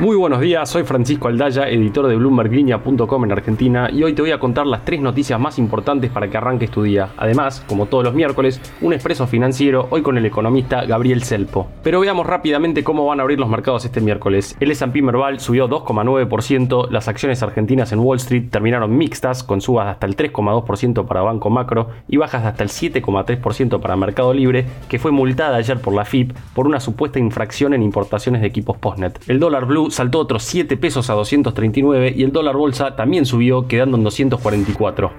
Muy buenos días, soy Francisco Aldaya, editor de BloombergLinea.com en Argentina y hoy te voy a contar las tres noticias más importantes para que arranques tu día. Además, como todos los miércoles, un expreso financiero hoy con el economista Gabriel Selpo. Pero veamos rápidamente cómo van a abrir los mercados este miércoles. El S&P Merval subió 2,9%, las acciones argentinas en Wall Street terminaron mixtas con subas de hasta el 3,2% para Banco Macro y bajas de hasta el 7,3% para Mercado Libre, que fue multada ayer por la FIP por una supuesta infracción en importaciones de equipos Postnet. El dólar blue saltó otros 7 pesos a 239 y el dólar bolsa también subió quedando en 244.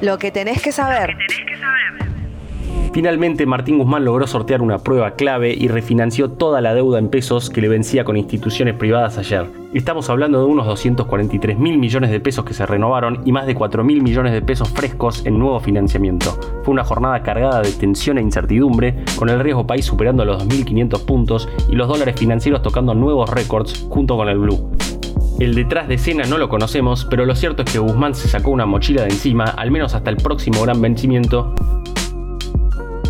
Lo que tenés que saber. Finalmente, Martín Guzmán logró sortear una prueba clave y refinanció toda la deuda en pesos que le vencía con instituciones privadas ayer. Estamos hablando de unos 243 mil millones de pesos que se renovaron y más de 4 mil millones de pesos frescos en nuevo financiamiento. Fue una jornada cargada de tensión e incertidumbre, con el riesgo país superando los 2.500 puntos y los dólares financieros tocando nuevos récords junto con el blue. El detrás de escena no lo conocemos, pero lo cierto es que Guzmán se sacó una mochila de encima, al menos hasta el próximo gran vencimiento,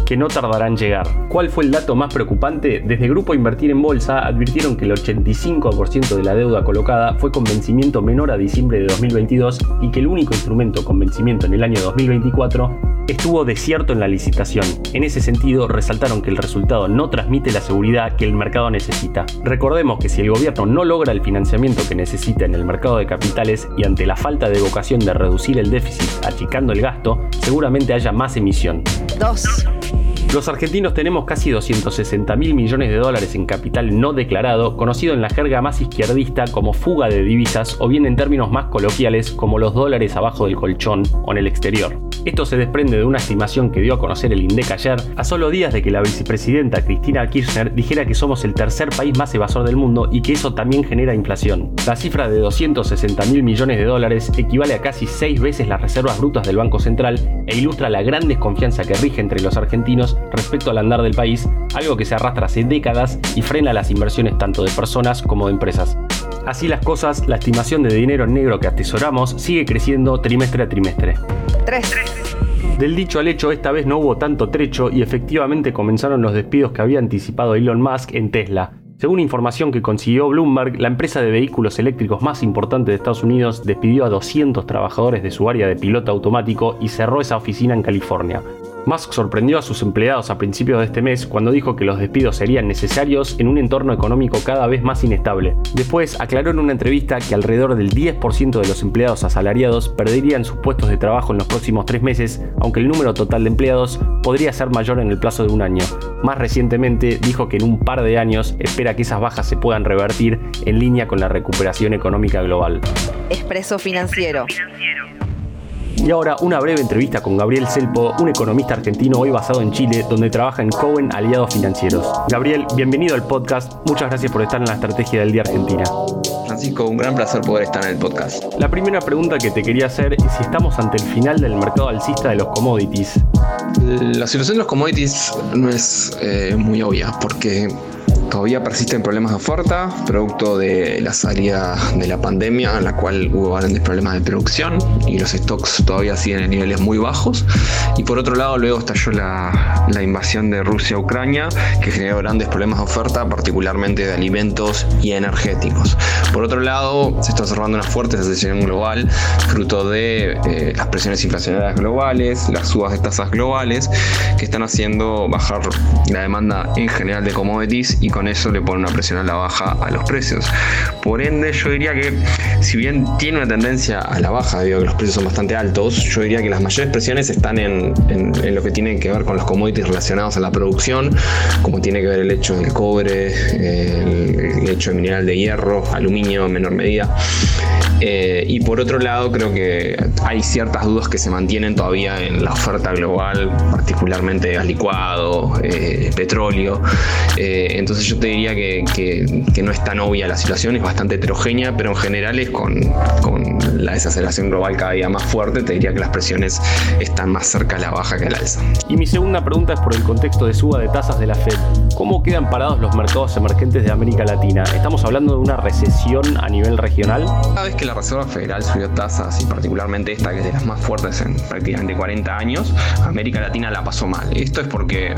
que no tardarán en llegar. ¿Cuál fue el dato más preocupante? Desde Grupo Invertir en Bolsa advirtieron que el 85% de la deuda colocada fue con vencimiento menor a diciembre de 2022 y que el único instrumento con vencimiento en el año 2024 estuvo desierto en la licitación. En ese sentido, resaltaron que el resultado no transmite la seguridad que el mercado necesita. Recordemos que si el gobierno no logra el financiamiento que necesita en el mercado de capitales y ante la falta de vocación de reducir el déficit achicando el gasto, seguramente haya más emisión. 2. Los argentinos tenemos casi 260 mil millones de dólares en capital no declarado, conocido en la jerga más izquierdista como fuga de divisas o bien en términos más coloquiales como los dólares abajo del colchón o en el exterior. Esto se desprende de una estimación que dio a conocer el INDEC ayer, a solo días de que la vicepresidenta Cristina Kirchner dijera que somos el tercer país más evasor del mundo y que eso también genera inflación. La cifra de 260 mil millones de dólares equivale a casi seis veces las reservas brutas del Banco Central e ilustra la gran desconfianza que rige entre los argentinos respecto al andar del país, algo que se arrastra hace décadas y frena las inversiones tanto de personas como de empresas. Así las cosas, la estimación de dinero negro que atesoramos sigue creciendo trimestre a trimestre. 3. Del dicho al hecho, esta vez no hubo tanto trecho y efectivamente comenzaron los despidos que había anticipado Elon Musk en Tesla. Según información que consiguió Bloomberg, la empresa de vehículos eléctricos más importante de Estados Unidos despidió a 200 trabajadores de su área de piloto automático y cerró esa oficina en California. Musk sorprendió a sus empleados a principios de este mes cuando dijo que los despidos serían necesarios en un entorno económico cada vez más inestable. Después aclaró en una entrevista que alrededor del 10% de los empleados asalariados perderían sus puestos de trabajo en los próximos tres meses, aunque el número total de empleados podría ser mayor en el plazo de un año. Más recientemente dijo que en un par de años espera que esas bajas se puedan revertir en línea con la recuperación económica global. Expreso financiero. Y ahora una breve entrevista con Gabriel Selpo, un economista argentino hoy basado en Chile, donde trabaja en Cowen Aliados Financieros. Gabriel, bienvenido al podcast. Muchas gracias por estar en la Estrategia del Día Argentina. Francisco, un gran placer poder estar en el podcast. La primera pregunta que te quería hacer es si estamos ante el final del mercado alcista de los commodities. La situación de los commodities no es eh, muy obvia porque Todavía persisten problemas de oferta, producto de la salida de la pandemia, en la cual hubo grandes problemas de producción y los stocks todavía siguen en niveles muy bajos. Y por otro lado, luego estalló la, invasión de Rusia a Ucrania, que generó grandes problemas de oferta, particularmente de alimentos y energéticos. Por otro lado, se está observando una fuerte recesión global, fruto de eh, las presiones inflacionarias globales, las subas de tasas globales, que están haciendo bajar la demanda en general de commodities y con eso le pone una presión a la baja a los precios. Por ende, yo diría que si bien tiene una tendencia a la baja a que los precios son bastante altos, yo diría que las mayores presiones están en, en, lo que tiene que ver con los commodities relacionados a la producción, como tiene que ver el hecho del cobre, el, el hecho de mineral de hierro, aluminio en menor medida. Eh, y por otro lado, creo que hay ciertas dudas que se mantienen todavía en la oferta global, particularmente gas licuado, eh, petróleo. Eh, entonces yo te diría que, que, no es tan obvia la situación, es bastante heterogénea, pero en general es con, con, la desaceleración global cada día más fuerte, te diría que las presiones están más cerca a la baja que al alza. Y mi segunda pregunta es por el contexto de suba de tasas de la Fed. ¿Cómo quedan parados los mercados emergentes de América Latina? ¿Estamos hablando de una recesión a nivel regional? Cada vez que la Reserva Federal subió tasas, y particularmente esta que es de las más fuertes en prácticamente 40 años, América Latina la pasó mal. Esto es porque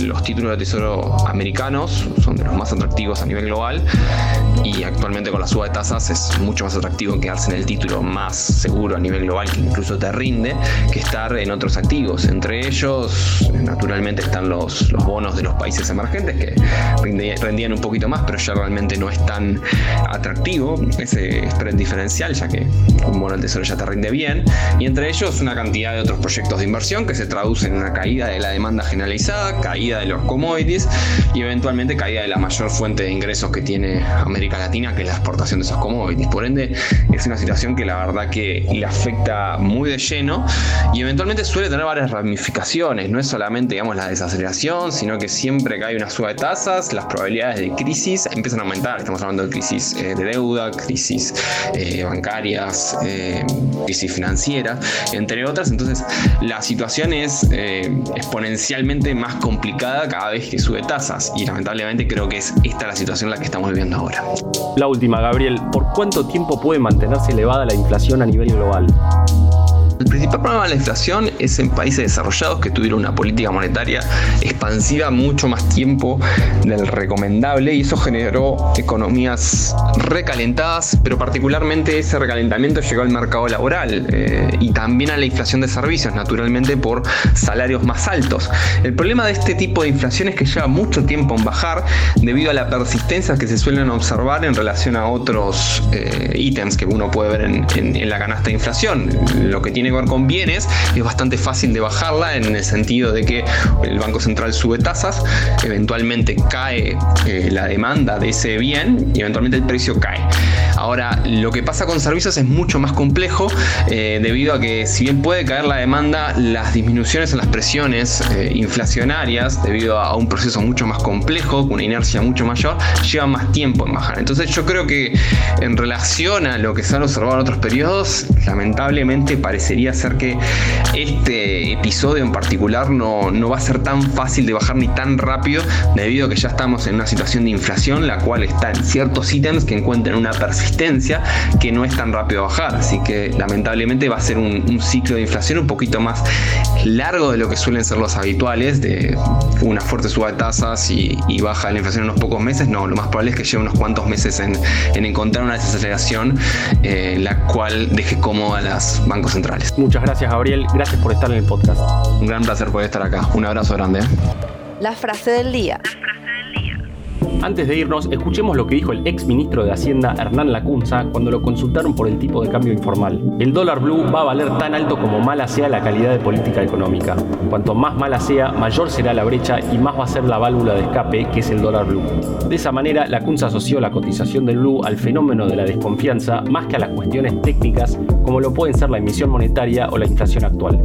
los títulos de tesoro americanos son de los más atractivos a nivel global y actualmente con la suba de tasas es mucho más atractivo quedarse en el título más seguro a nivel global que incluso te rinde que estar en otros activos. Entre ellos, naturalmente, están los, los bonos de los países emergentes que rendían un poquito más, pero ya realmente no es tan atractivo ese spread diferencial, ya que un bono del tesoro ya te rinde bien. Y entre ellos, una cantidad de otros proyectos de inversión que se traducen en una caída de la demanda generalizada, caída de los commodities y eventualmente caída de la mayor fuente de ingresos que tiene América Latina, que es la exportación de esos commodities. Por ende, es una situación que la verdad que le afecta muy de lleno y eventualmente suele tener varias ramificaciones. No es solamente, digamos, la desaceleración, sino que siempre que hay una suba de tasas, las probabilidades de crisis empiezan a aumentar. Estamos hablando de crisis eh, de deuda, crisis eh, eh, crisis financiera, entre otras. Entonces, la situación es exponencialmente más complicada cada vez que sube tasas y lamentablemente creo que es esta la situación en la que estamos viviendo ahora. La última, Gabriel, ¿por cuánto tiempo puede mantenerse elevada la inflación a nivel global? El principal problema de la inflación es en países desarrollados que tuvieron una política monetaria expansiva mucho más tiempo del recomendable y eso generó economías recalentadas, pero particularmente ese recalentamiento llegó al mercado laboral eh, y también a la inflación de servicios, naturalmente por salarios más altos. El problema de este tipo de inflación es que lleva mucho tiempo en bajar debido a la persistencia que se suelen observar en relación a otros eh, ítems que uno puede ver en, la canasta de inflación. Lo que tiene que ver con bienes, es bastante fácil de bajarla en el sentido de que el Banco Central sube tasas, eventualmente cae eh, la demanda de ese bien y eventualmente el precio cae. Ahora, lo que pasa con servicios es mucho más complejo eh, debido a que si bien puede caer la demanda, las disminuciones en las presiones eh, inflacionarias, debido a, un proceso mucho más complejo, con una inercia mucho mayor, llevan más tiempo en bajar. Entonces yo creo que en relación a lo que se han observado en otros periodos, lamentablemente parecería ser que este episodio en particular no, no va a ser tan fácil de bajar ni tan rápido, debido a que ya estamos en una situación de inflación, la cual está en ciertos ítems que encuentran una persistencia que no es tan rápido bajar. Así que lamentablemente va a ser un, ciclo de inflación un poquito más largo de lo que suelen ser los habituales, de una fuerte suba de tasas y, baja la inflación en unos pocos meses. No, lo más probable es que lleve unos cuantos meses en, encontrar una desaceleración eh, la cual deje cómoda a los bancos centrales. Muchas gracias, Gabriel. Gracias por estar en el podcast. Un gran placer poder estar acá. Un abrazo grande. La frase del día. Antes de irnos, escuchemos lo que dijo el ex ministro de Hacienda Hernán Lacunza cuando lo consultaron por el tipo de cambio informal. El dólar blue va a valer tan alto como mala sea la calidad de política económica. Cuanto más mala sea, mayor será la brecha y más va a ser la válvula de escape que es el dólar blue. De esa manera, Lacunza asoció la cotización del blue al fenómeno de la desconfianza más que a las cuestiones técnicas como lo pueden ser la emisión monetaria o la inflación actual.